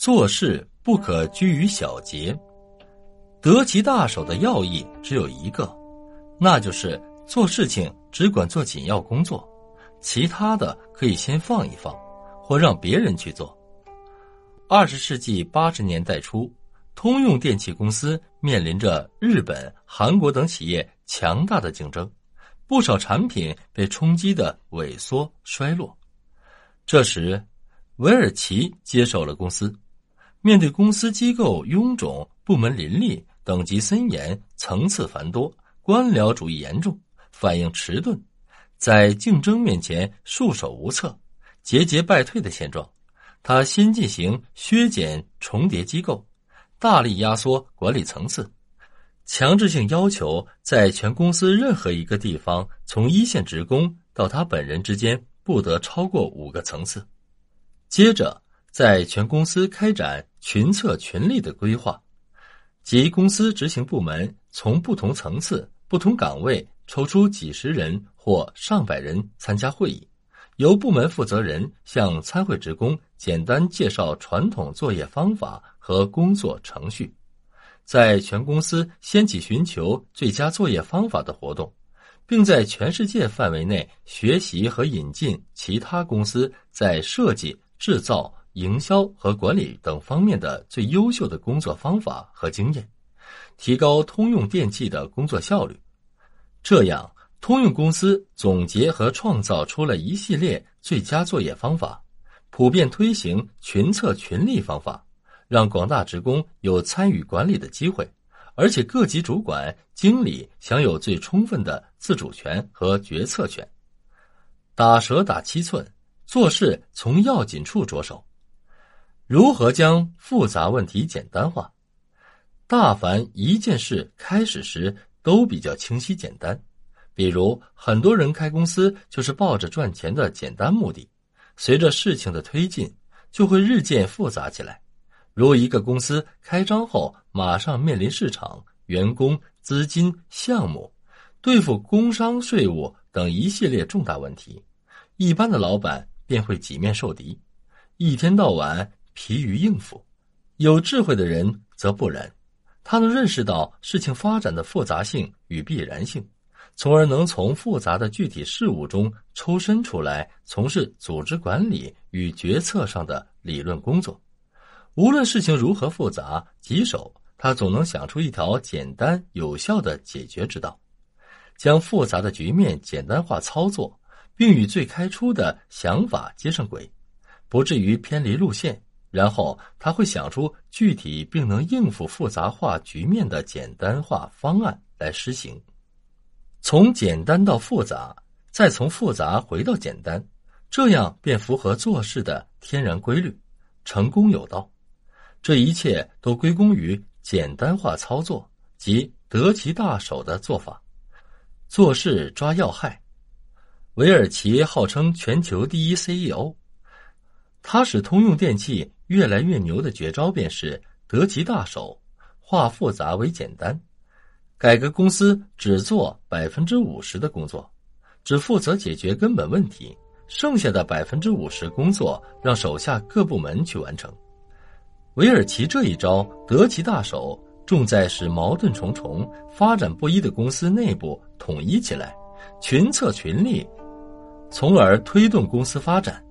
做事不可拘于小节，得其大手的要义只有一个，那就是做事情只管做紧要工作，其他的可以先放一放，或让别人去做。二十世纪八十年代初，通用电气公司面临着日本、韩国等企业强大的竞争，不少产品被冲击的萎缩衰落。这时，韦尔奇接手了公司。面对公司机构臃肿、部门林立、等级森严、层次繁多、官僚主义严重、反应迟钝，在竞争面前束手无策、节节败退的现状，他先进行削减重叠机构，大力压缩管理层次，强制性要求在全公司任何一个地方，从一线职工到他本人之间不得超过五个层次。接着。在全公司开展群策群力的规划，即公司执行部门从不同层次、不同岗位抽出几十人或上百人参加会议，由部门负责人向参会职工简单介绍传统作业方法和工作程序，在全公司掀起寻求最佳作业方法的活动，并在全世界范围内学习和引进其他公司在设计、制造。营销和管理等方面的最优秀的工作方法和经验，提高通用电气的工作效率。这样，通用公司总结和创造出了一系列最佳作业方法，普遍推行群策群力方法，让广大职工有参与管理的机会，而且各级主管、经理享有最充分的自主权和决策权。打蛇打七寸，做事从要紧处着手。如何将复杂问题简单化？大凡一件事开始时都比较清晰简单，比如很多人开公司就是抱着赚钱的简单目的，随着事情的推进，就会日渐复杂起来。如一个公司开张后，马上面临市场、员工、资金、项目、对付工商税务等一系列重大问题，一般的老板便会几面受敌，一天到晚。疲于应付，有智慧的人则不然，他能认识到事情发展的复杂性与必然性，从而能从复杂的具体事物中抽身出来，从事组织管理与决策上的理论工作。无论事情如何复杂棘手，他总能想出一条简单有效的解决之道，将复杂的局面简单化操作，并与最开初的想法接上轨，不至于偏离路线。然后他会想出具体并能应付复杂化局面的简单化方案来施行，从简单到复杂，再从复杂回到简单，这样便符合做事的天然规律，成功有道。这一切都归功于简单化操作及得其大手的做法。做事抓要害，韦尔奇号称全球第一 CEO，他使通用电气。越来越牛的绝招便是得其大手，化复杂为简单。改革公司只做百分之五十的工作，只负责解决根本问题，剩下的百分之五十工作让手下各部门去完成。韦尔奇这一招得其大手，重在使矛盾重重、发展不一的公司内部统一起来，群策群力，从而推动公司发展。